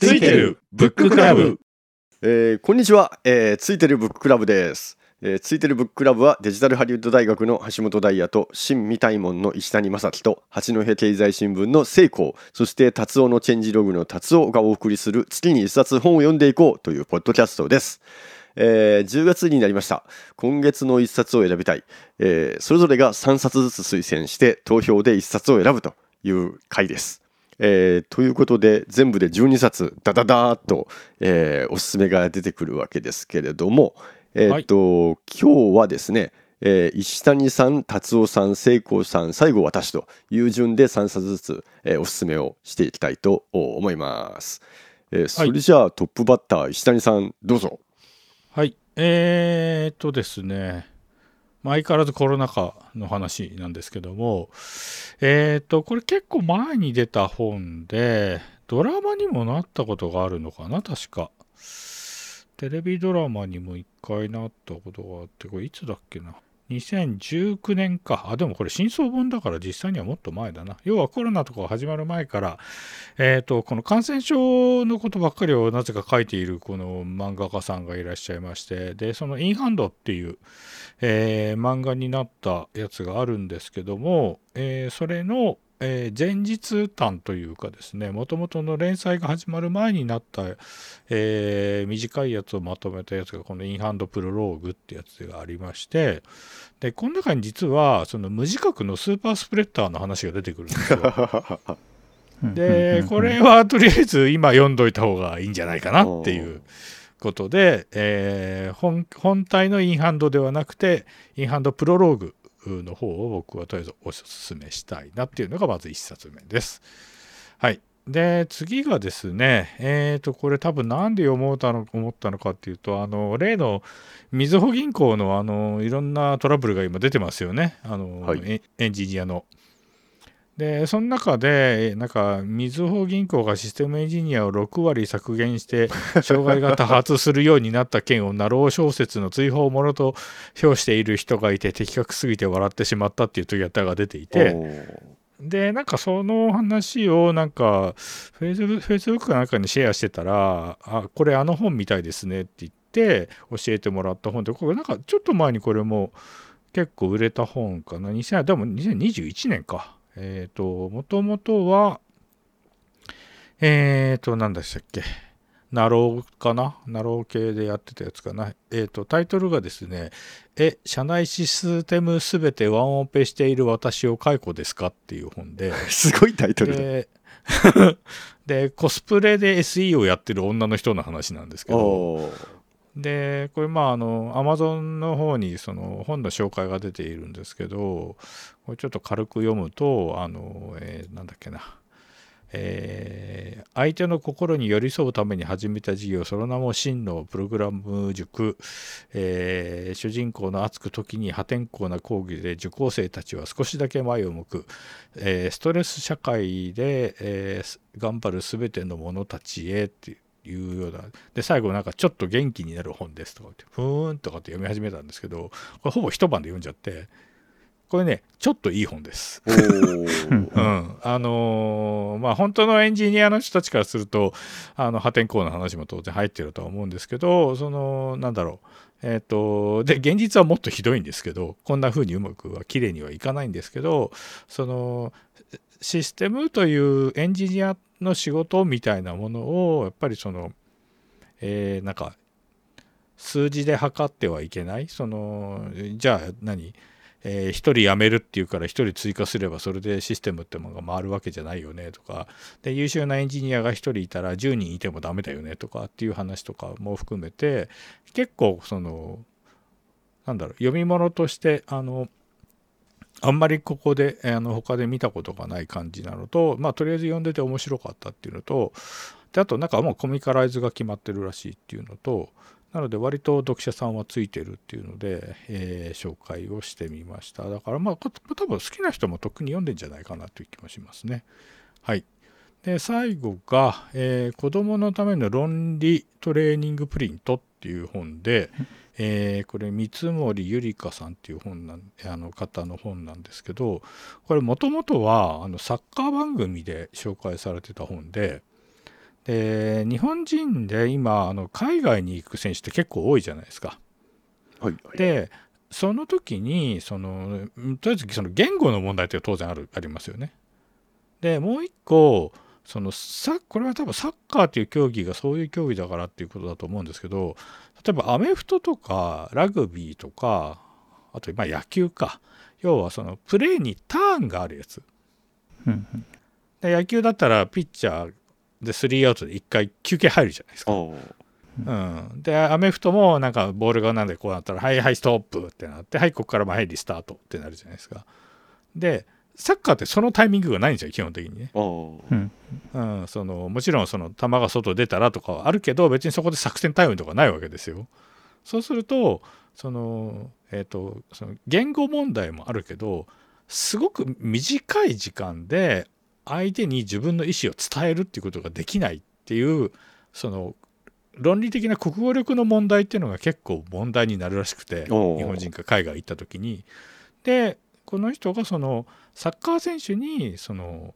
ついてるブッククラブ。えーこんにちは、えーついてるブッククラブです、えーついてるブッククラブはデジタルハリウッド大学の橋本大也と新未大門の石谷正樹と八戸経済新聞の聖光そして達夫のチェンジログの達夫がお送りする月に一冊本を読んでいこうというポッドキャストです、えー10月になりました。今月の一冊を選びたい、えーそれぞれが3冊ずつ推薦して投票で一冊を選ぶという回です。えーということで全部で12冊ダダダーっと、えーおすすめが出てくるわけですけれども、えーと今日はですね、えー石谷さん達夫さん聖光さん最後私という順で3冊ずつ、えーおすすめをしていきたいと思います。えーそれじゃあトップバッター石谷さんどうぞ。はいえー、っとですね相変わらずコロナ禍の話なんですけどもえー、っとこれ結構前に出た本でドラマにもなったことがあるのかな確か。テレビドラマにも一回なったことがあってこれいつだっけな？2019年か。あでもこれ真相本だから実際にはもっと前だな。要はコロナとかが始まる前からえー、とこの感染症のことばっかりをなぜか書いているこの漫画家さんがいらっしゃいましてでその「インハンド」っていう、えー漫画になったやつがあるんですけども、えーそれの、えー前日談というかですねもともとの連載が始まる前になった、えー短いやつをまとめたやつがこの「インハンドプロローグ」ってやつがありましてでこの中に実はその無自覚のスーパースプレッダーの話が出てくるんですよ。でこれはとりあえず今読んどいた方がいいんじゃないかなっていうことで、えー本本体のインハンドではなくてインハンドプロローグの方を僕はとりあえずおすすめしたいなっていうのがまず1冊目です。はい。で次がですねえっ、とこれ多分なんで読もうとの思ったのかっていうとあの例のみずほ銀行のあのいろんなトラブルが今出てますよねあの、はいエエンジニアの。でその中でなんかみずほ銀行がシステムエンジニアを6割削減して 障害が多発するようになった件をなろう小説の追放ものと評している人がいて的確すぎて笑ってしまったっていうツイッターが出ていてでなんかその話をなんかフェイスブフェイスブックかなんかにシェアしてたら「あこれあの本みたいですね」って言って教えてもらった本でこれなんかちょっと前にこれも結構売れた本かな？2000でも2021年かえっ、ともともとはえっ、と何でしたっけ？なろうかな？なろう系でやってたやつかな？えっ、とタイトルがですね「え社内システムすべてワンオペしている私を解雇ですか?」っていう本で。すごいタイトル。だ。ででコスプレで SE をやってる女の人の話なんですけどでこれまああのアマゾンの方にその本の紹介が出ているんですけどこれちょっと軽く読むとあの、えーなんだっけな。えー相手の心に寄り添うために始めた事業その名も真のプログラム塾、えー主人公の熱く時に破天荒な講義で受講生たちは少しだけ前を向く、えーストレス社会で、えー頑張る全ての者たちへっていう。ような。で最後なんかちょっと元気になる本ですとか言ってふーんとかって読み始めたんですけどこれほぼ一晩で読んじゃってこれねちょっといい本です。うん、あのーまあ本当のエンジニアの人たちからするとあの破天荒な話も当然入ってるとは思うんですけどそのなんだろう。えっ、とで現実はもっとひどいんですけどこんな風にうまくは綺麗にはいかないんですけどそのシステムというエンジニアの仕事みたいなものをやっぱりそのえーなんか数字で測ってはいけない？そのじゃあ何？えー、1人辞めるっていうから1人追加すればそれでシステムってものが回るわけじゃないよね？とか。で優秀なエンジニアが1人いたら10人いてもダメだよね？とかっていう話とかも含めて結構そのなんだろう読み物としてあのあんまりここであの他で見たことがない感じなのとまあとりあえず読んでて面白かったっていうのとであとなんかもうコミカライズが決まってるらしいっていうのとなので割と読者さんはついてるっていうので、えー紹介をしてみました。だからまあ多分好きな人もとっくに読んでんじゃないかなという気もしますね。はい。で最後が、えー子供のための論理トレーニングプリント」っていう本で、えーこれ三森ゆりかさんっていう本なんあの方の本なんですけどこれもともとはあのサッカー番組で紹介されてた本でで日本人で今あの海外に行く選手って結構多いじゃないですか。はいはいでその時にそのとりあえずその言語の問題って当然あるありますよね。でもう一個そのさこれは多分サッカーっていう競技がそういう競技だからっていうことだと思うんですけど例えばアメフトとかラグビーとかあとまあ野球か。要はそのプレーにターンがあるやつ。うんうん。で野球だったらピッチャーでスリーアウトで1回休憩入るじゃないですか。おう。ん、でアメフトもなんかボールがなんでこうなったら「はいはいストップ」ってなって「はいここからまあはいリスタート」ってなるじゃないですか。でサッカーってそのタイミングがないんですよ基本的にね。おうんうん、そのもちろんその球が外出たらとかはあるけど別にそこで作戦タイムとかないわけですよ。そうするとその,、えー、とその言語問題もあるけどすごく短い時間で相手に自分の意思を伝えるっていうことができないっていうその論理的な国語力の問題っていうのが結構問題になるらしくて日本人が海外行った時に。でこの人がそのサッカー選手にその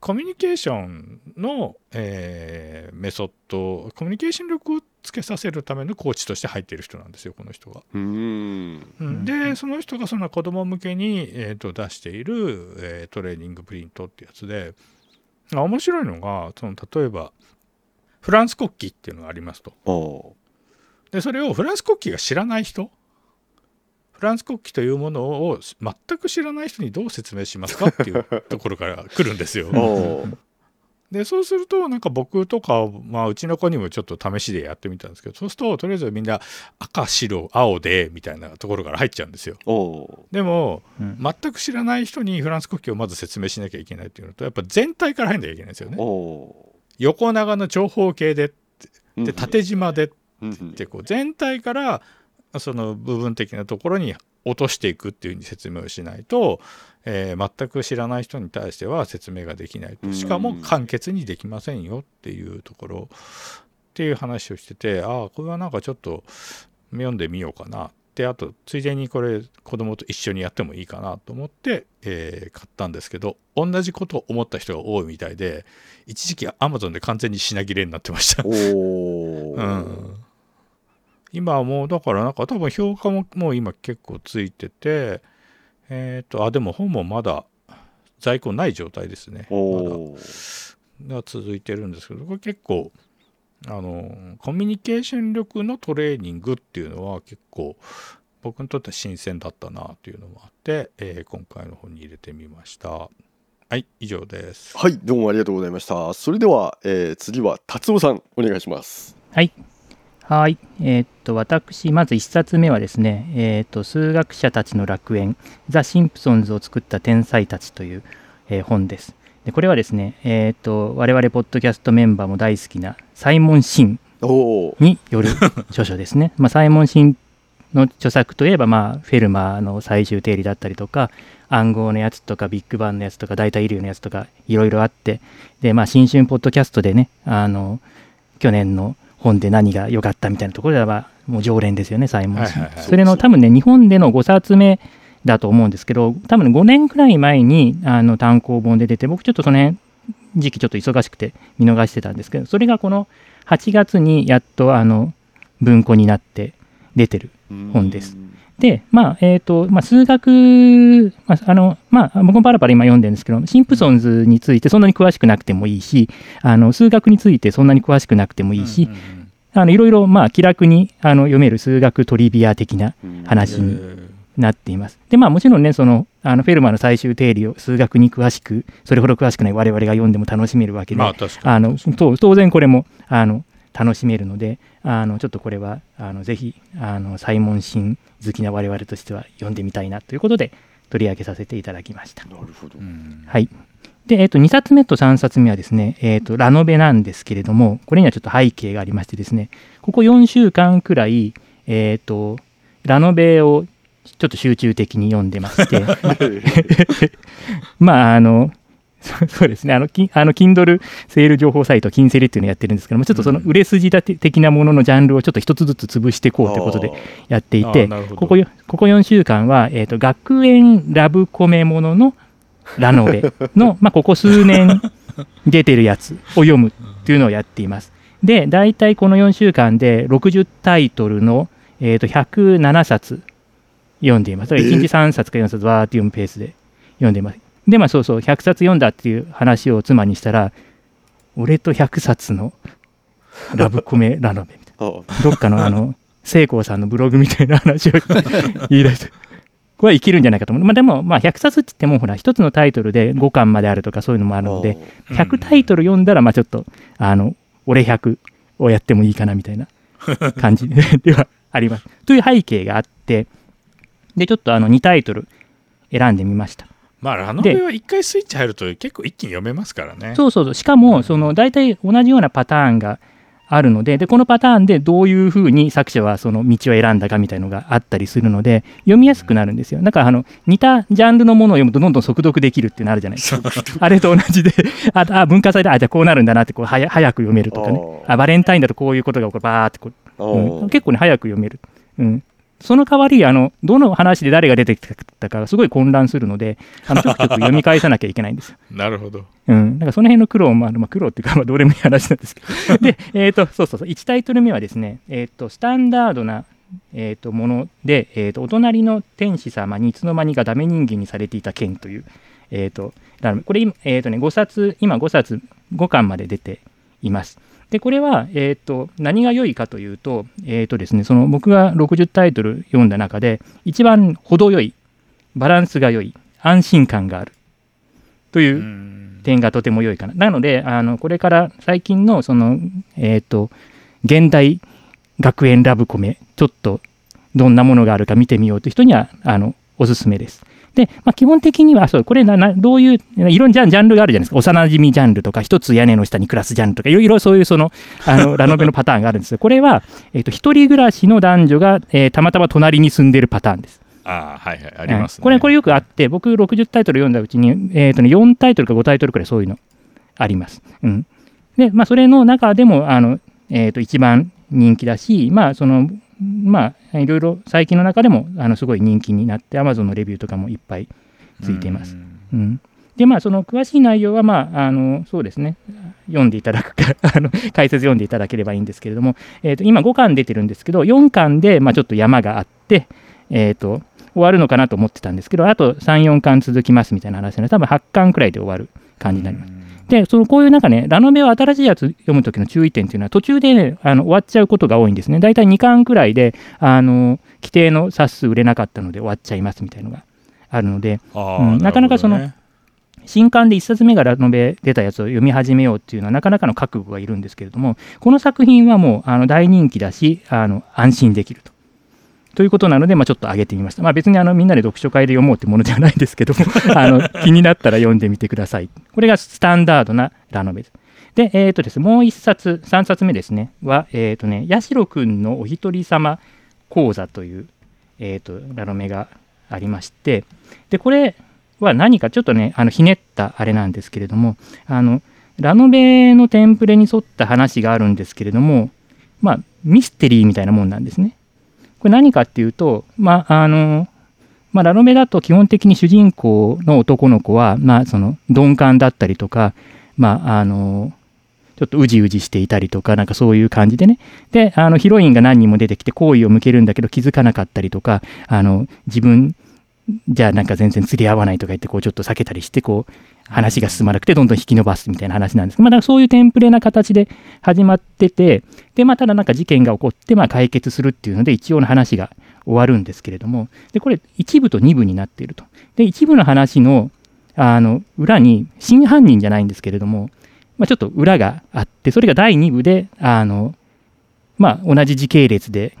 コミュニケーションの、えーメソッドコミュニケーション力をつけさせるためのコーチとして入っている人なんですよこの人が。うーんうんでその人がその子供向けに、えーと出している、えートレーニングプリントってやつであ面白いのがその例えばフランス国旗っていうのがありますと。おでそれをフランス国旗が知らない人フランス国旗というものを全く知らない人にどう説明しますかっていうところから来るんですよ。おでそうするとなんか僕とか、まあ、うちの子にもちょっと試しでやってみたんですけどそうするととりあえずみんな赤白青でみたいなところから入っちゃうんですよ。おでもうん全く知らない人にフランス国旗をまず説明しなきゃいけないっていうのとやっぱ全体から入んなきゃいけないんですよね。お横長の長方形でで縦縞でうんってこう全体からその部分的なところに落としていくっていうふうに説明をしないと、えー全く知らない人に対しては説明ができないと。うん。しかも簡潔にできませんよっていうところっていう話をしててああこれはなんかちょっと読んでみようかなであとついでにこれ子供と一緒にやってもいいかなと思って、えー買ったんですけど同じことを思った人が多いみたいで一時期 Amazon で完全に品切れになってました。うん、今はもうだからなんか多分評価ももう今結構ついててえっ、とあでも本もまだ在庫ない状態ですね。おまだ。おが続いてるんですけどこれ結構あのコミュニケーション力のトレーニングっていうのは結構僕にとっては新鮮だったなというのもあって、えー今回の本に入れてみました。はい以上です。はいどうもありがとうございました。それでは、えー次は達夫さんお願いします。はい。はい。えーっと、私、まず1冊目はですね、えーっと、数学者たちの楽園、ザ・シンプソンズを作った天才たちという、えー本です。でこれはですね、えーっと、我々、ポッドキャストメンバーも大好きなサイモン・シンによる著書ですね。まあ、サイモン・シンの著作といえば、まあ、フェルマーの最終定理だったりとか、暗号のやつとか、ビッグバンのやつとか、大体イリューのやつとか、いろいろあって、で、まあ、新春ポッドキャストでね、あの、去年の本で何が良かったみたいなところでは、もう常連ですよね、サイモン・シン。はいはいはいそれの多分ね、日本での5冊目だと思うんですけど、多分ね、5年くらい前にあの単行本で出て、僕ちょっとその辺、時期ちょっと忙しくて見逃してたんですけど、それがこの8月にやっとあの文庫になって出てる。本ですで、まあ、えっ、と、まあ、数学、まあ、あの、まあ、僕もパラパラ今読んでるんですけど、シンプソンズについてそんなに詳しくなくてもいいし、あの、数学についてそんなに詳しくなくてもいいしうん、うんうん。あの、いろいろ、まあ、気楽にあの読める数学トリビア的な話にえなっています。で、まあもちろんね、その、あのフェルマーの最終定理を数学に詳しく、それほど詳しくない我々が読んでも楽しめるわけで、ーまああのと当然これもあの楽しめるので、あのちょっとこれはあのぜひあのサイモンシン好きな我々としては読んでみたいなということで取り上げさせていただきました。なるほどうんはい。で、えっ、と、2冊目と3冊目はですね、えっ、と、ラノベなんですけれども、これにはちょっと背景がありましてですね、ここ4週間くらい、えっ、と、ラノベをちょっと集中的に読んでまして、まあ、あの、そ そうですね、あの、きあの Kindle セール情報サイト、キンセリっていうのをやってるんですけども、ちょっとその売れ筋だて的なもののジャンルをちょっと一つずつ潰していこうということでやっていあてここよここ4週間は、えー、と学園ラブコメもののラノベの、まあ、ここ数年出てるやつを読むっていうのをやっています。で、大体この4週間で60タイトルの、えー、と107冊読んでいます。だから1日3冊か4冊わーって読むペースで読んでいます。で、まあそうそう、100冊読んだっていう話を妻にしたら、俺と100冊のラブコメラノベみたい あな。どっかのあの、聖光さんのブログみたいな話を 言い出して。これは生きるんじゃないかと思う。まあでも、まあ100冊って言っても、ほら、一つのタイトルで5巻まであるとかそういうのもあるので、うん100タイトル読んだら、まあちょっと、あの、俺100をやってもいいかなみたいな 感じではあります。という背景があって、で、ちょっとあの2タイトル選んでみました。まあラノベは一回スイッチ入ると結構一気に読めますからねそうそうそう。しかも、その、大体同じようなパターンがあるので、で、このパターンでどういうふうに作者はその道を選んだかみたいのがあったりするので、読みやすくなるんですよ。だから、あの、似たジャンルのものを読むとどんどん速読できるっていうのあるじゃないですか。あれと同じで、あ、あ文化祭で、あ、じゃあこうなるんだなって、こう、はや早く読めるとかね。あバレンタインだとこういうことが起こる、バーってこう、あうんー結構ね、早く読める。うん。その代わり、あの、どの話で誰が出てきたかがすごい混乱するので、あの、ちょくちょく読み返さなきゃいけないんですよ。なるほどうん、なんかその辺の苦労もある、まあ、苦労っていうか、まあ、どうでもいい話なんですけど。で、えっ、と、そうそうそう、1タイトル目はですね、えっ、と、スタンダードな、えー、ともので、えーと、お隣の天使様にいつの間にかダメ人間にされていた剣という、えっ、と、これ、今えっ、とね、5冊、今5冊、5巻まで出ています。で、これは、えっ、と、何が良いかというと、えっ、とですね、その僕が60タイトル読んだ中で、一番程よい、バランスが良い、安心感がある、という、うん点がとても良いかな。なので、あのこれから最近のその、えっ、と、現代学園ラブコメ、ちょっとどんなものがあるか見てみようという人には、あの、おすすめです。で、まあ、基本的には、そう、これな、などういう、いろんなジャンルがあるじゃないですか。幼馴染ジャンルとか、一つ屋根の下に暮らすジャンルとか、いろいろそういうその、あの、ラノベのパターンがあるんですよ。これは、えっ、と、一人暮らしの男女が、えーたまたま隣に住んでるパターンです。ああはいはいありますねこれ、これよくあって、僕60タイトル読んだうちに、えーとね、4タイトルか5タイトルくらいそういうのあります。うん。で、まあ、それの中でも、あの、えーと、一番人気だし、まあ、その、まあ、いろいろ最近の中でも、あの、すごい人気になって、Amazon のレビューとかもいっぱいついています。うんうん。で、まあ、その詳しい内容は、まあ、あの、そうですね、読んでいただくか、あの、解説読んでいただければいいんですけれども、えーと、今5巻出てるんですけど、4巻で、まあ、ちょっと山があって、えーと、終わるのかなと思ってたんですけど、あと3、4巻続きますみたいな話なので、多分8巻くらいで終わる感じになります。で、そのこういうなんかね、ラノベを新しいやつ読むときの注意点っていうのは、途中で、ね、あの終わっちゃうことが多いんですね。大体2巻くらいで、あの、規定の冊数売れなかったので終わっちゃいますみたいなのがあるので、うんなかなかその新刊で1冊目がラノベ出たやつを読み始めようっていうのはなかなかの覚悟がいるんですけれども、この作品はもうあの大人気だし、あの安心できると。ということなので、まあ、ちょっと上げてみました。まあ、別にあのみんなで読書会で読もうってものではないですけども あの気になったら読んでみてください。これがスタンダードなラノベです。で、えっ、とですね、もう1冊、3冊目ですね、は、えっ、とね、八代くんのお一人様講座という、えっ、と、ラノベがありまして、で、これは何かちょっとね、あのひねったあれなんですけれども、あの、ラノベのテンプレに沿った話があるんですけれども、まあ、ミステリーみたいなもんなんですね。これ何かっていうと、まあ、あの、まあ、ラノベだと基本的に主人公の男の子は、まあ、その鈍感だったりとか、まあ、あの、ちょっとうじうじしていたりとか、なんかそういう感じでね。で、あの、ヒロインが何人も出てきて好意を向けるんだけど気づかなかったりとか、あの、自分じゃあなんか全然釣り合わないとか言って、こうちょっと避けたりして、こう、話が進まなくてどんどん引き伸ばすみたいな話なんですけど、まあ、だそういうテンプレな形で始まってて、で、まあ、ただなんか事件が起こって、まあ、解決するっていうので、一応の話が終わるんですけれども、で、これ、一部と二部になっていると。で、一部の話の、あの、裏に、真犯人じゃないんですけれども、まあ、ちょっと裏があって、それが第二部で、あの、まあ、同じ時系列で、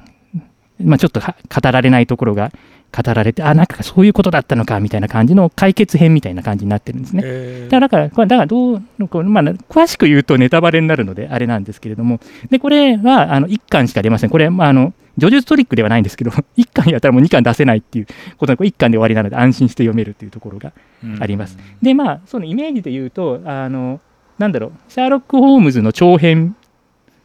まあ、ちょっと語られないところが語られて、あ、なんかそういうことだったのか、みたいな感じの解決編みたいな感じになってるんですね。えーだから、これだからどう、こうまあ、詳しく言うとネタバレになるので、あれなんですけれども、で、これは、あの、1巻しか出ません。これ、まあ、あの、叙述トリックではないんですけど、1巻やったらもう2巻出せないっていうことで、これ1巻で終わりなので安心して読めるっていうところがあります。で、まあ、そのイメージで言うと、あの、なんだろう、シャーロック・ホームズの長編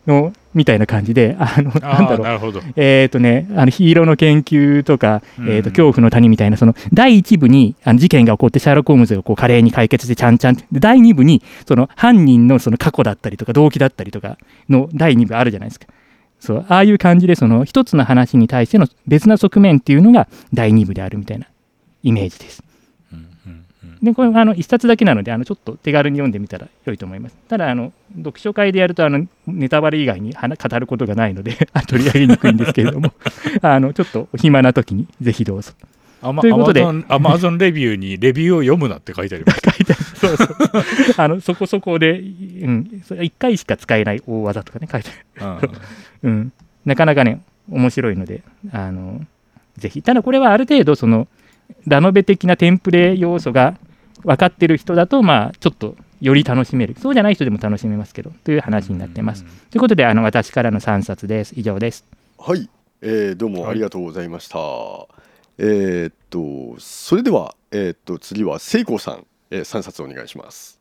のみたいな感じで、あの、なんだろう。えっ、とね、あのヒーローの研究とか、うんえー、と恐怖の谷みたいな、その第1部にあの事件が起こって、シャーロック・ホームズがこう華麗に解決して、ちゃんちゃんって、で第2部にその犯人のその過去だったりとか、動機だったりとかの第2部あるじゃないですか。そうああいう感じで、その一つの話に対しての別な側面っていうのが第2部であるみたいなイメージです。で、これあの一冊だけなので、あのちょっと手軽に読んでみたら良いと思います。ただ、あの読書会でやるとあのネタバレ以外に話語ることがないので、あ取り上げにくいんですけれども、あのちょっとお暇な時にぜひどうぞ。アマということでアマゾンアマゾンレビューにレビューを読むなって書いてあります。書いてあるそうそうあのそこそこで、うん、それ1回しか使えない大技とかね、書いてある。うんうん、なかなかね、面白いので、あのぜひ。ただ、これはある程度、そのラノベ的なテンプレ要素が分かってる人だと、まあ、ちょっとより楽しめる。そうじゃない人でも楽しめますけど、という話になってます。ということで、あの私からの3冊です。以上です。はい、えーどうもありがとうございました。えーっとそれではえーっと次は聖光さん、えー、3冊お願いします。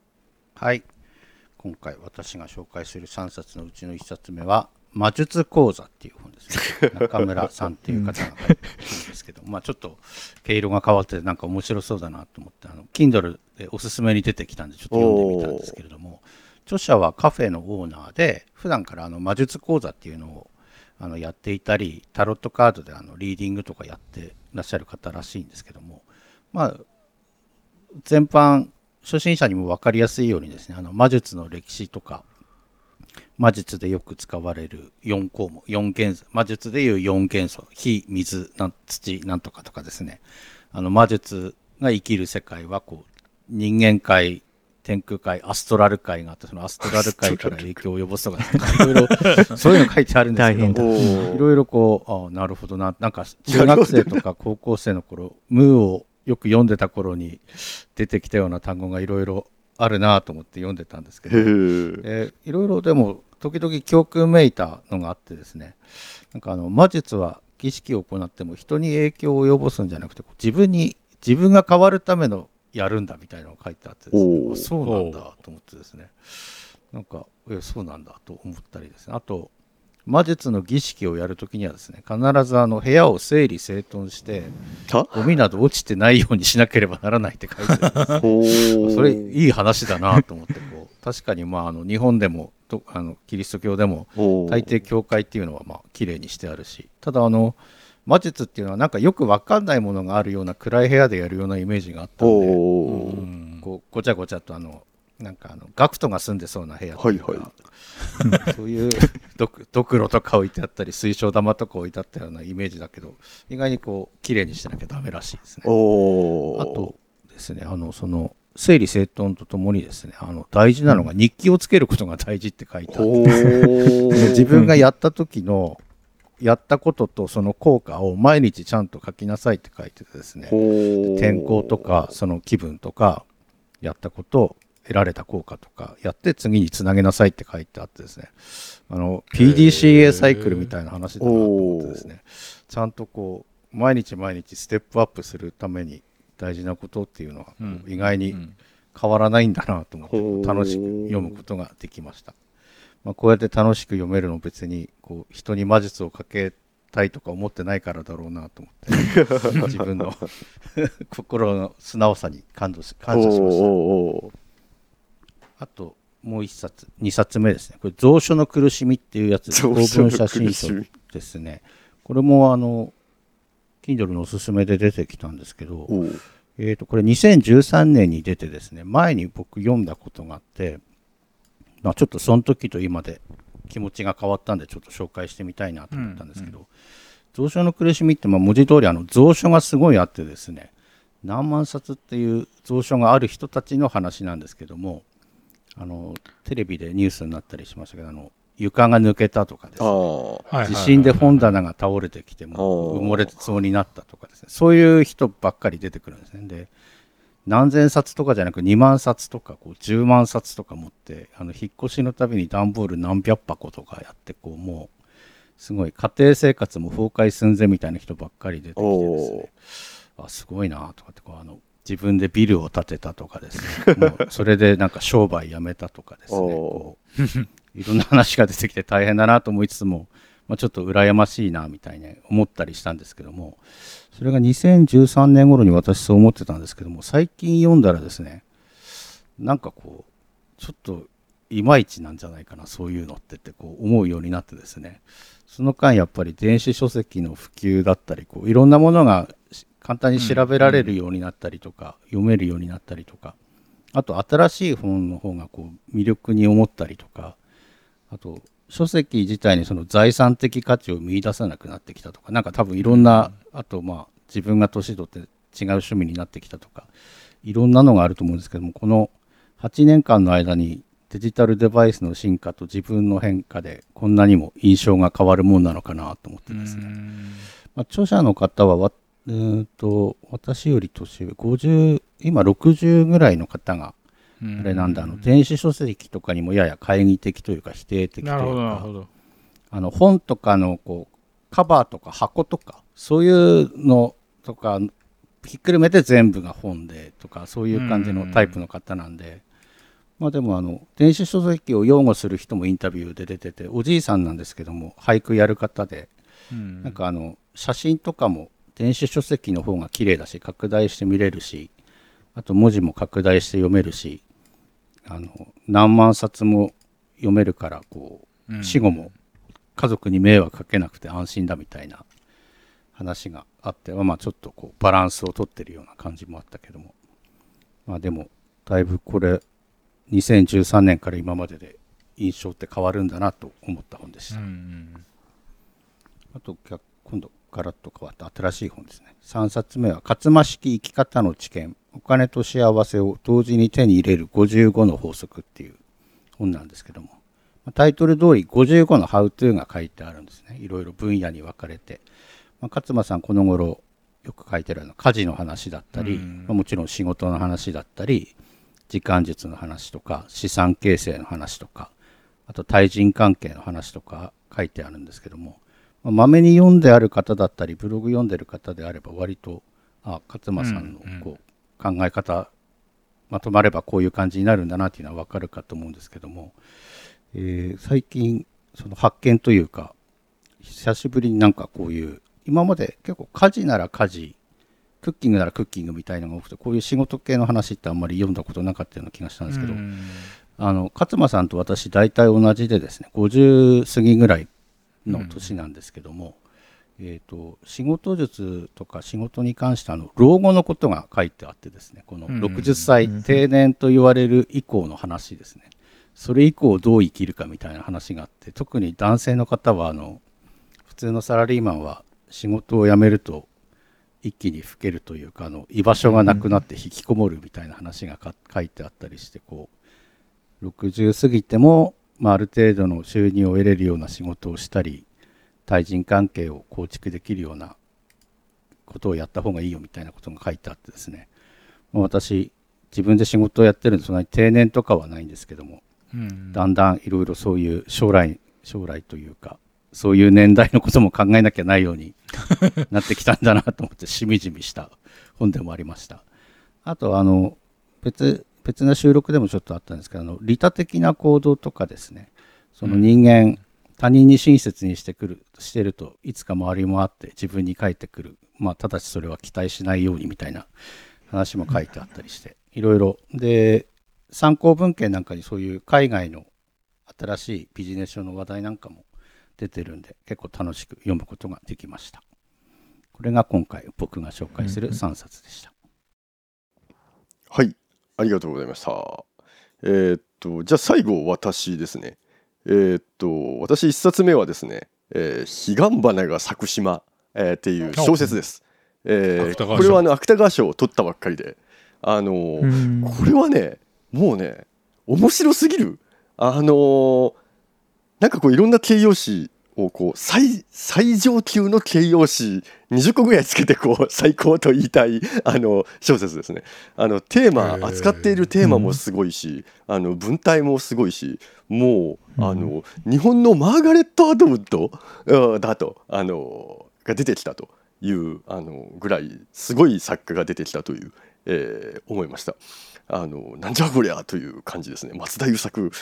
はい今回私が紹介する3冊のうちの1冊目は「魔術講座」っていう本ですね。中村さんっていう方が書いてる本ですけど、まあちょっと毛色が変わってなんか面白そうだなと思ってあの Kindle でおすすめに出てきたんでちょっと読んでみたんですけれども著者はカフェのオーナーで普段からあの魔術講座っていうのをあのやっていたりタロットカードであのリーディングとかやってらっしゃる方らしいんですけどもまあ全般初心者にも分かりやすいようにですねあの魔術の歴史とか魔術でよく使われる4項目4元素。魔術でいう4元素。火水なん土なんとかとかですね。あの魔術が生きる世界はこう人間界天空界アストラル界があってそのアストラル界から影響を及ぼすとかいろいろ そういうの書いてあるんですけ大変だ。どいろいろこう、ああ、なるほどな。なんか、中学生とか高校生の頃、ムーをよく読んでた頃に出てきたような単語がいろいろあるなと思って読んでたんですけへど、ー。えいろいろでも、時々教訓めいたのがあってですね、なんかあの、魔術は儀式を行っても人に影響を及ぼすんじゃなくて、自分に、自分が変わるためのやるんだみたいなのが書いてあってですねそうなんだと思ってですね、なんか、えそうなんだと思ったりですね。あと、魔術の儀式をやるときにはですね、必ずあの部屋を整理整頓して、は？ゴミなど落ちてないようにしなければならないって書いてあるんです。それいい話だなと思ってこう確かにまああの日本でもとあのキリスト教でも大抵教会っていうのはまあ綺麗にしてあるしただあの魔術っていうのはなんかよくわかんないものがあるような暗い部屋でやるようなイメージがあったんでう。んこうごちゃごちゃとあのなんかあのガクトが住んでそうな部屋とか、はいは そういうドクドクロとか置いてあったり水晶玉とか置いてあったようなイメージだけど意外にこう綺麗にしてなきゃダメらしいですね。あとですね、あの、その、整理整頓とともにですね、あの、大事なのが日記をつけることが大事って書いてあって、自分がやった時の、やったこととその効果を毎日ちゃんと書きなさいって書いててですね、天候とか、その気分とか、やったこと、得られた効果とか、やって次につなげなさいって書いてあってですね、あの、PDCA サイクルみたいな話だなと思ってですね、ちゃんとこう、毎日毎日ステップアップするために大事なことっていうのは、意外にうん変わらないんだなと思って、楽しく読むことができました。まあ、こうやって楽しく読めるの別にこう人に魔術をかけたいとか思ってないからだろうなと思って 自分の 心の素直さに感動し感謝しました。あともう一冊、二冊目ですね。これ、蔵書の苦しみっていうやつで、公蔵書の文写真書ですね。これも、あの、Kindle のおすすめで出てきたんですけど、えー、とこれ2013年に出てですね前に僕読んだことがあって、まあ、ちょっとその時と今で気持ちが変わったんでちょっと紹介してみたいなと思ったんですけど、蔵書の苦しみってまあ文字通りあの蔵書がすごいあってですね何万冊っていう蔵書がある人たちの話なんですけどもあのテレビでニュースになったりしましたけどあの床が抜けたとかですね。地震で本棚が倒れてきても埋もれそうになったとかですね。そういう人ばっかり出てくるんですね。で何千冊とかじゃなく2万冊とかこう10万冊とか持ってあの引っ越しのたびに段ボール何百箱とかやってこうもうすごい家庭生活も崩壊寸前みたいな人ばっかり出てきてですね。あすごいなとかってこうあの自分でビルを建てたとかですね。もうそれでなんか商売やめたとかですね。こういろんな話が出てきて大変だなと思いつつも、まあ、ちょっと羨ましいなみたいに思ったりしたんですけどもそれが2013年頃に私そう思ってたんですけども最近読んだらですねなんかこうちょっといまいちなんじゃないかなそういうのってってこう思うようになってですねその間やっぱり電子書籍の普及だったりこういろんなものが簡単に調べられるようになったりとか、読めるようになったりとかあと新しい本の方がこう魅力に思ったりとかあと書籍自体にその財産的価値を見出さなくなってきたとかなんか多分いろんな、あとまあ自分が年取って違う趣味になってきたとかいろんなのがあると思うんですけどもこの8年間の間にデジタルデバイスの進化と自分の変化でこんなにも印象が変わるもんなのかなと思ってですね、まあ、著者の方はわうんと私より年上50今60ぐらいの方があれなんだあの電子書籍とかにもやや懐疑的というか否定的というか。あの本とかのこうカバーとか箱とかそういうのとかひっくるめて全部が本でとかそういう感じのタイプの方なんで、まあでもあの電子書籍を擁護する人もインタビューで出てておじいさんなんですけども俳句やる方で、なんかあの写真とかも電子書籍の方が綺麗だし拡大して見れるしあと文字も拡大して読めるしあの何万冊も読めるからこう死後も家族に迷惑かけなくて安心だみたいな話があってまあちょっとこうバランスをとってるような感じもあったけども。まあでもだいぶこれ2013年から今までで印象って変わるんだなと思った本でした、あと今度ガラッと変わった新しい本ですね。3冊目は勝間式生き方の知見。お金と幸せを同時に手に入れる55の法則っていう本なんですけども。タイトル通り55のハウトゥーが書いてあるんですね。いろいろ分野に分かれて、まあ、勝間さんこの頃よく書いてるの家事の話だったり、まあ、もちろん仕事の話だったり時間術の話とか資産形成の話とかあと対人関係の話とか書いてあるんですけどもまめに読んである方だったりブログ読んでる方であれば割とあ勝間さんのこう、考え方まとまればこういう感じになるんだなっていうのは分かるかと思うんですけども、えー、最近その発見というか久しぶりになんかこういう今まで結構家事なら家事クッキングならクッキングみたいなのが多くてこういう仕事系の話ってあんまり読んだことなかったような気がしたんですけど、あの勝間さんと私大体同じでですね50過ぎぐらいの年なんですけども、うん、えーと、仕事術とか仕事に関してあの老後のことが書いてあってですねこの60歳定年と言われる以降の話ですね。それ以降どう生きるかみたいな話があって特に男性の方はあの普通のサラリーマンは仕事を辞めると一気に老けるというかあの居場所がなくなって引きこもるみたいな話が書いてあったりしてこう60過ぎてもまあ、ある程度の収入を得れるような仕事をしたり対人関係を構築できるようなことをやった方がいいよみたいなことが書いてあってですね、まあ、私自分で仕事をやってるんでそんなに定年とかはないんですけども、うん、だんだんいろいろそういう将来将来というかそういう年代のことも考えなきゃないように なってきたんだなと思ってしみじみした本でもありました。あとあの別別な収録でもちょっとあったんですけどあの利他的な行動とかですね。その人間、うん、他人に親切にしてくるしてるといつか周りもあって自分に返ってくるまあただしそれは期待しないようにみたいな話も書いてあったりしていろいろ。で参考文献なんかにそういう海外の新しいビジネス書の話題なんかも出てるんで結構楽しく読むことができました。これが今回僕が紹介する3冊でした、はいありがとうございました。えー、っと、じゃあ最後、私ですね。えー、っと、私1冊目はですね、えー、彼岸花が咲く島、えー、っていう小説です。えー、これはあの芥川賞を取ったばっかりで、あのー、これはね、もうね、面白すぎる。あのー、なんかこういろんな形容詞をこう最最上級の形容詞20個ぐらいつけてこう最高と言いたいあの小説ですね。あのテーマ扱っているテーマもすごいし、あの文体もすごいしもうあの日本のマーガレット・アドウッドだとあのが出てきたというあのぐらいすごい作家が出てきたという、えー、思いました。あのなんじゃこりゃという感じですね。松田優作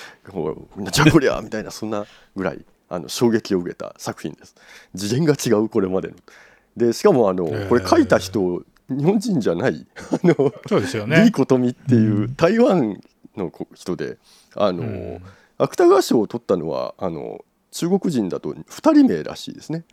なんじゃこりゃみたいなそんなぐらいあの衝撃を受けた作品です。次元が違うこれまでの。でしかもあのこれ書いた人日本人じゃないあのそうですよリねー。コトミっていう台湾の子人であの、うん。芥川賞を取ったのはあの中国人だと2人名らしいですね。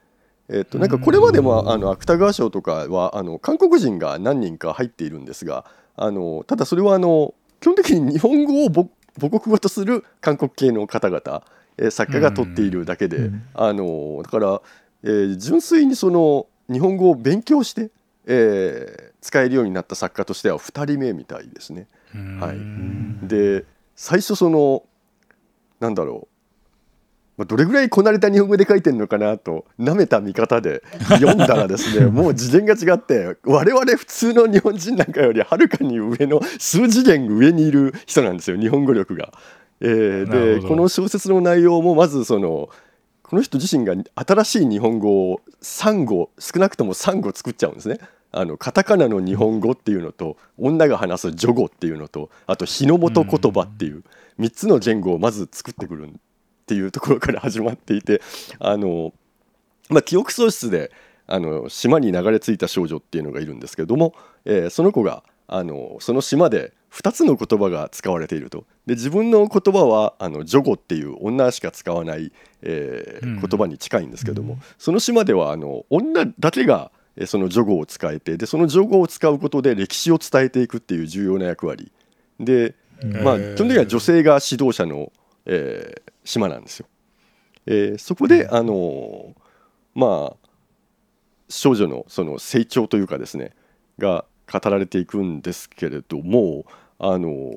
えっとなんかこれまでもあの芥川賞とかはあの韓国人が何人か入っているんですがあのただそれはあの基本的に日本語を母母国語とする韓国系の方々、えー作家が取っているだけで、うんあのだから、えー純粋にその日本語を勉強して、えー使えるようになった作家としては2人目みたいですね。はいうんで最初そのなんだろう、まあ、どれぐらいこなれた日本語で書いてるのかなとなめた見方で読んだらですね もう次元が違って我々普通の日本人なんかよりはるかに上の数次元上にいる人なんですよ日本語力が。えーでこの小説の内容もまずそのこの人自身が新しい日本語を3語少なくとも3語作っちゃうんですね。あのカタカナの日本語っていうのと女が話すジョ語っていうのとあと日の元言葉っていう3つの言語をまず作ってくるっていうところから始まっていてあの、まあ、記憶喪失であの島に流れ着いた少女っていうのがいるんですけども、えーその子があのその島で2つの言葉が使われているとで自分の言葉はあのジョ語っていう女しか使わない、えーうん言葉に近いんですけども、その島ではあの女だけがえーそのジョ語を使えてでそのジョ語を使うことで歴史を伝えていくっていう重要な役割。で、まあ、基本的には女性が指導者の、えー島なんですよ。えーそこで、あのーまあ少女のその成長というかですねが語られていくんですけれども、あのー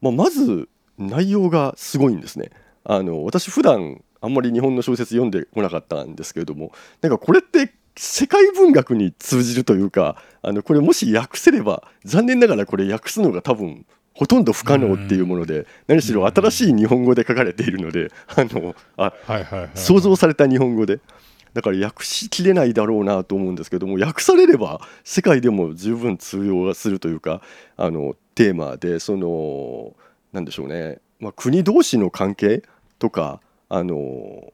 まあ、まず内容がすごいんですね。あの私普段あんまり日本の小説読んでこなかったんですけれどもなんかこれって世界文学に通じるというかあのこれもし訳せれば残念ながらこれ訳すのが多分ほとんど不可能っていうもので何しろ新しい日本語で書かれているのであのあはいはいはい。想像された日本語でだから訳しきれないだろうなと思うんですけども訳されれば世界でも十分通用するというかあのテーマでそのなんでしょうね、まあ、国同士の関係とかあの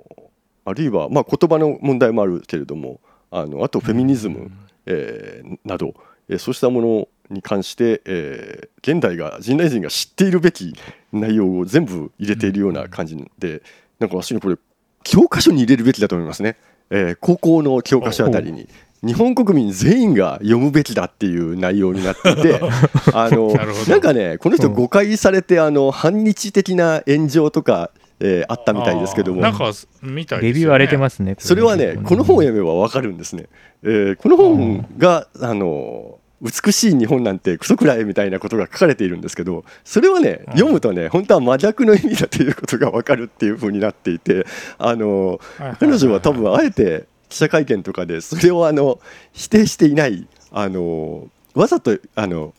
あるいは、まあ、言葉の問題もあるけれどもあのあとフェミニズム、えーなど、えーそうしたものに関して、えー現代が現代人が知っているべき内容を全部入れているような感じで、なんか私にこれ教科書に入れるべきだと思いますね、えー高校の教科書あたりに。日本国民全員が読むべきだっていう内容になっていて あのなんかねこの人誤解されてあの反日的な炎上とか、えーあったみたいですけどもなんかみたいですよね。レビュー荒れてますね。それはねこの本を読めばわかるんですね。えーこの本があの美しい日本なんてクソくらいみたいなことが書かれているんですけどそれはねうん読むとね本当は真逆の意味だということがわかるっていう風になっていて あの彼女は多分あえて記者会見とかでそれをあの否定していないあのわざとあの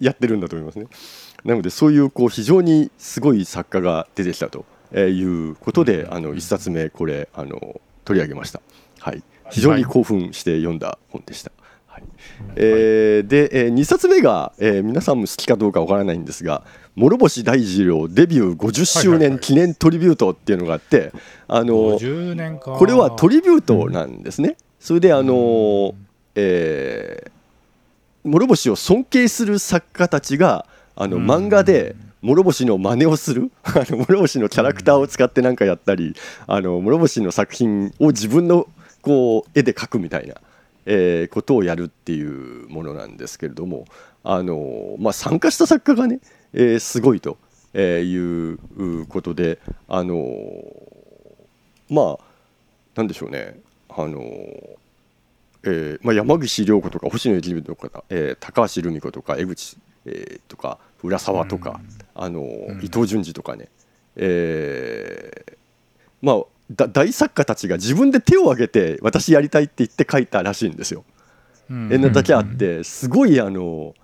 やってるんだと思いますね。なのでそういうこう非常にすごい作家が出てきたということであの1冊目これあの取り上げました。はい、非常に興奮して読んだ本でした。はいえーで、え2冊目が、えー皆さんも好きかどうかわからないんですが諸星大二郎デビュー50周年記念トリビュートっていうのがあってあの50年か。これはトリビュートなんですね。それであの、えー諸星を尊敬する作家たちがあのうん。漫画で諸星の真似をする あの諸星のキャラクターを使って何かやったりあの諸星の作品を自分のこう絵で描くみたいな、えーことをやるっていうものなんですけれどもあの、まあ、参加した作家がね、えーすごいとえーいうことであのまあなんでしょうねあの、えーまあ、山岸涼子とか星野幸美とか、えー高橋留美子とか江口、えーとか浦沢とか、あのん。伊藤潤二とかね、えーまあだ大作家たちが自分で手を挙げて私やりたいって言って書いたらしいんですよ。うんえーなだけあってすごいあの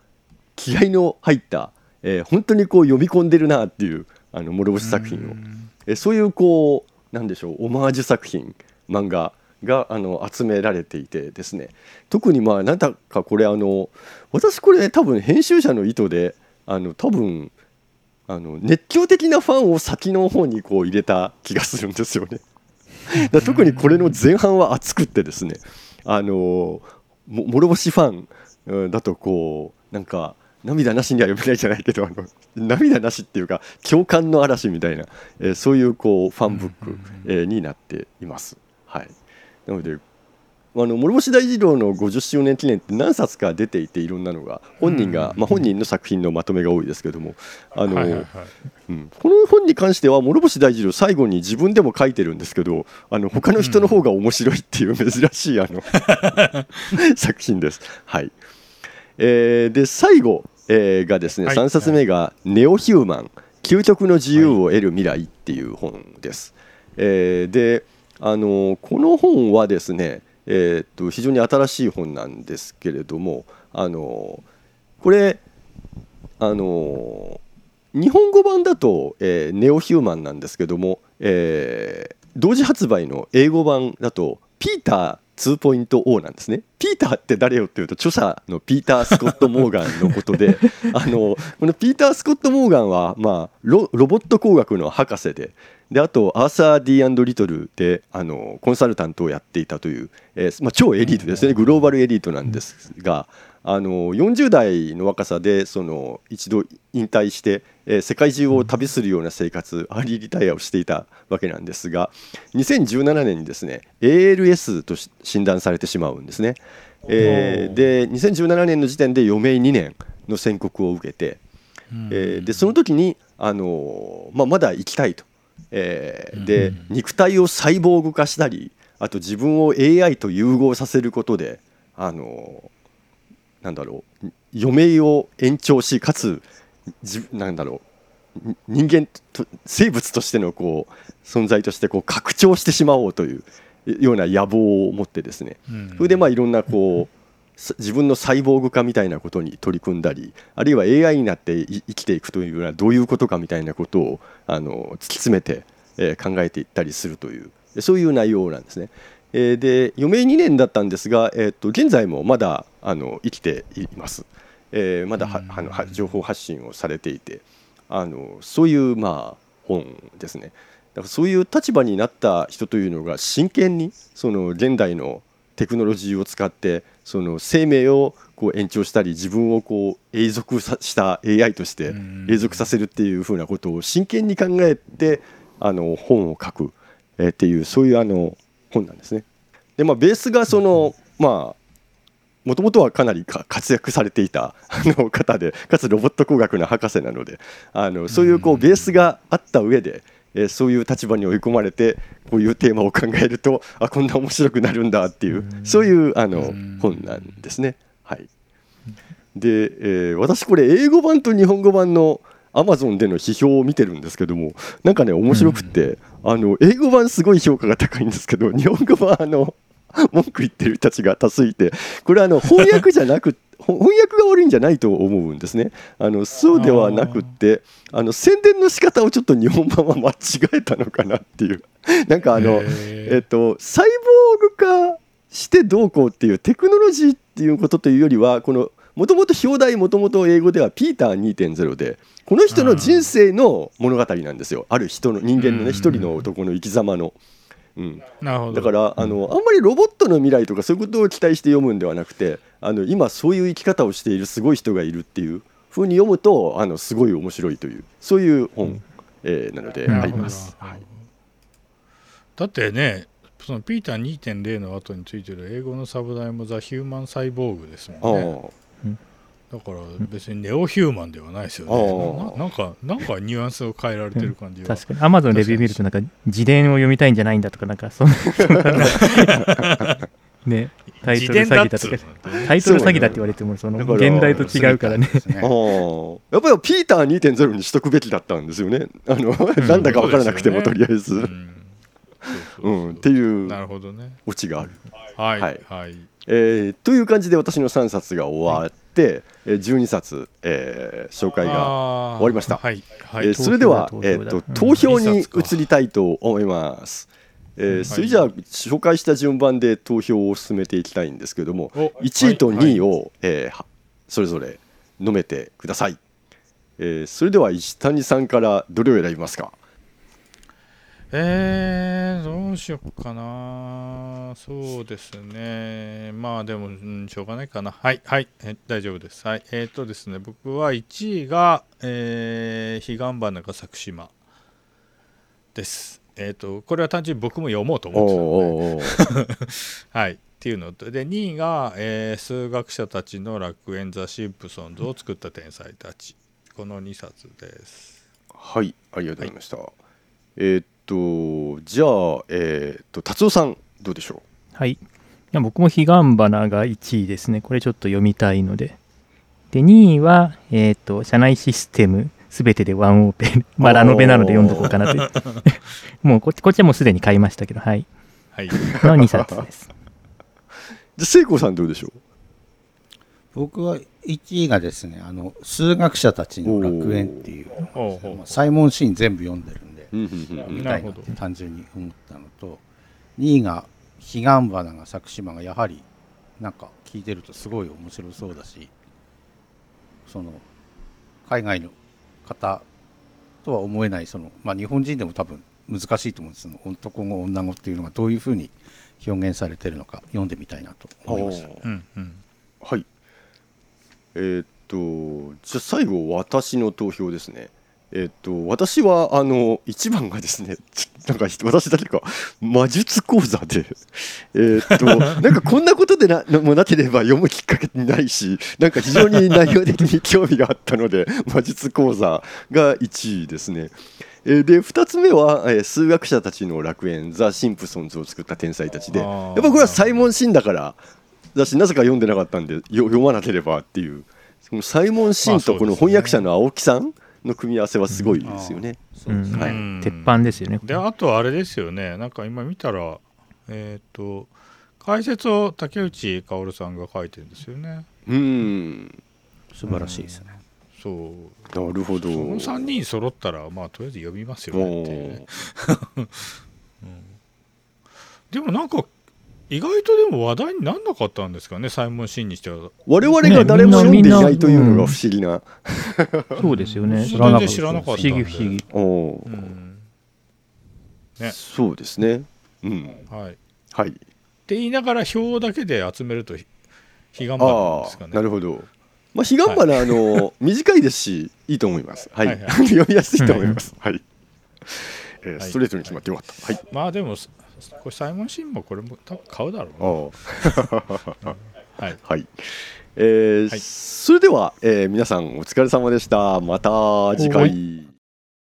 気合の入った、えー本当にこう読み込んでるなっていうあの諸星作品を。うんえそういうこうなんでしょうオマージュ作品漫画があの集められていてですね特にまあなんだかこれあの私これ多分編集者の意図であの多分あの熱狂的なファンを先の方にこう入れた気がするんですよね。だ特にこれの前半は熱くってですねあのも諸星ファンうんだとこうなんか涙なしには読めないじゃないけどあの涙なしっていうか共感の嵐みたいな、えーそういうこうファンブック、えーになっています。はい、なのであの諸星大二郎の50周年記念って何冊か出ていていろんなのが本人が、まあ、本人の作品のまとめが多いですけどもあの、はいはいはい。うん、この本に関しては諸星大二郎最後に自分でも書いてるんですけどあの他の人の方が面白いっていう珍しいあの 作品です。はい。えーで最後、えーがですね、はい。3冊目が「ネオヒューマン究極の自由を得る未来」っていう本です。えーであのこの本はですね、えーっと非常に新しい本なんですけれどもあのこれあの日本語版だと、えーネオヒューマンなんですけども、えー同時発売の英語版だとピーター2.0なんですね。ピーターって誰よっていうと著者のピーター・スコット・モーガンのことで あのこのピーター・スコット・モーガンは、まあ、ロロボット工学の博士でであとアーサー・ディリトルであのコンサルタントをやっていたという、えーまあ、超エリートですねグローバルエリートなんですが。あの40代の若さでその一度引退して、えー世界中を旅するような生活アーリーリタイアをしていたわけなんですが2017年にですね ALS とし診断されてしまうんですね。えーで2017年の時点で余命2年の宣告を受けて、えーでその時に、あのーまあ、まだ生きたいと、えーで肉体をサイボーグ化したりあと自分を AI と融合させることで、あのーなんだろう余命を延長しかつじなんだろうに人間と生物としてのこう存在としてこう拡張してしまおうというような野望を持ってですね、うん。それでまあいろんなこうさ自分のサイボーグ化みたいなことに取り組んだりあるいは AI になってい生きていくというのはどういうことかみたいなことをあの突き詰めて、えー考えていったりするというそういう内容なんですね。えーで余命2年だったんですが、えー、と現在もまだあの生きています。えーまだはあのは情報発信をされていてあのそういうまあ本ですね。だからそういう立場になった人というのが真剣にその現代のテクノロジーを使ってその生命をこう延長したり自分をこう永続さした AI としてうん永続させるっていうふうなことを真剣に考えてあの本を書く、えーっていうそういうあの本なんですね。でまあベースがそのまあもともとはかなりか活躍されていたあの方でかつロボット工学の博士なのであのそういうこうベースがあった上で、えーそういう立場に追い込まれてこういうテーマを考えるとあこんな面白くなるんだっていうそういうあのうん。本なんですね。はい、で、えー私これ英語版と日本語版の Amazon での批評を見てるんですけどもなんかね面白くって、あの英語版すごい評価が高いんですけど日本語版あの文句言ってる人たちが多数いてこれあの翻訳じゃなくほ翻訳が悪いんじゃないと思うんですね。あのそうではなくってあの宣伝の仕方をちょっと日本版は間違えたのかなっていう。なんかあのへえっとサイボーグ化してどうこうっていうテクノロジーっていうことというよりはこのもともと表題もともと英語ではピーター2.0でこの人の人生の物語なんですよ。ある人の人間のうん。ね一人の男の生き様の。うん、なるほど。だからあのあんまりロボットの未来とかそういうことを期待して読むんではなくてあの今そういう生き方をしているすごい人がいるっていうふうに読むとあのすごい面白いというそういう本、えーなのでうんあります。なるほど。だってねそのピーター2.0の後についてる英語のサブタイもザ・ヒューマン・サイボーグですあもんねだから別にネオヒューマンではないですよあねー。ななんかなんかニュアンスを変えられてる感じが、確かに。Amazon レビュー見るとなんか自伝を読みたいんじゃないんだとかなんかそんな。ね。タイトル詐欺だタイトル詐欺だって言われてもその現代と違うからね。やっぱりピーター2.0にしとくべきだったんですよね。あの、なんだか分からなくても、とりあえず、うん。っていうなるほどね。オチがある。はい。はい。はい、えーという感じで私の3冊が終わって、えー12冊、えー紹介が、終終わりました。はい。はい、えーそれでは投、票だ。えー、と投投票に移りたいと思います。えーそれじゃあ紹介した順番で投票を進めていきたいんですけどもお1位と2位を、を、えーはそれぞれ飲めてください。えーそれでは石谷さんからどれを選びますか？えー、どうしよっかな。そうですね。まあでも、うん、しょうがないかな。はい、はい、え大丈夫です。はい。えっ、とですね、僕は1位が、えー、彼岸花が咲く島です。えっ、と、これは単純に僕も読もうとお思ってたので、ーおーおー はい。っていうのと、で、2位が、えー数学者たちの楽園ザ・シンプソンズを作った天才たち。この2冊です。はいありがとうございました、えーっとじゃあえーっと達夫さんどうでしょはい。いや僕も彼岸花が1位ですね。これちょっと読みたいので。で、2位は、えっ、と、社内システムすべてでワンオ ープン。まあ、ラノベなので読んどこうかなとい う。もうこっち、こっちはもうすでに買いましたけど、はい。はい。この2冊です。う じゃあ聖子さんどうでしょう？僕は1位がですね、あの数学者たちの楽園っていう、ほうほうまあサイモン・シーン全部読んでるんで、うんうんうん見たいな単純に思ったのと、2位が彼岸花が咲く島がやはりなんか聞いてるとすごい面白そうだし、その海外の方とは思えないその、まあ、日本人でも多分難しいと思うんです男語女語っていうのがどういうふうに表現されてるのか読んでみたいなと思いました。うんうん。はいえーっとじゃあ最後私の投票ですねえーっと私はあの1番がですねち なんか私だけか魔術講座で えーっとなんかこんなことでなもなければ読むきっかけにないしなんか非常に内容的に興味があったので魔術講座が1位ですね。えーで2つ目は、えー数学者たちの楽園ザ・シンプソンズを作った天才たちでやっぱこれはサイモン・シンだからだしなぜか読んでなかったんでよ読まなければっていうサイモン・シンとこの翻訳者の青木さんの組み合わせはすごいですよね。鉄板ですよね。であとあれですよね。なんか今見たらえっ、と解説を竹内薫さんが書いてるんですよね。うん。素晴らしいですね。そう。なるほど。その3人揃ったらまあとりあえず読みますよねっていうね。おー。でもなんか意外とでも話題になんなかったんですかねサイモン・シンにしては我々が誰も読んでいないというのが不思議な。そうですよね。全知らなかった然知らなか不思議不思議。おーうんねそうですね。うん。はいってはい。言いながら表だけで集めると彼岸花なんですかねなるほど。まあ、彼岸花、あの、短いですし、いいと思います。はい。はいはい読みやすいと思います。はい。えーはいストレートに決まってよかった。はい。まあでもこれサイモン・シンもこれも多分買うだろうあなはいあ、はい。えーはいそれでは、えー皆さんお疲れ様でした。また次は回。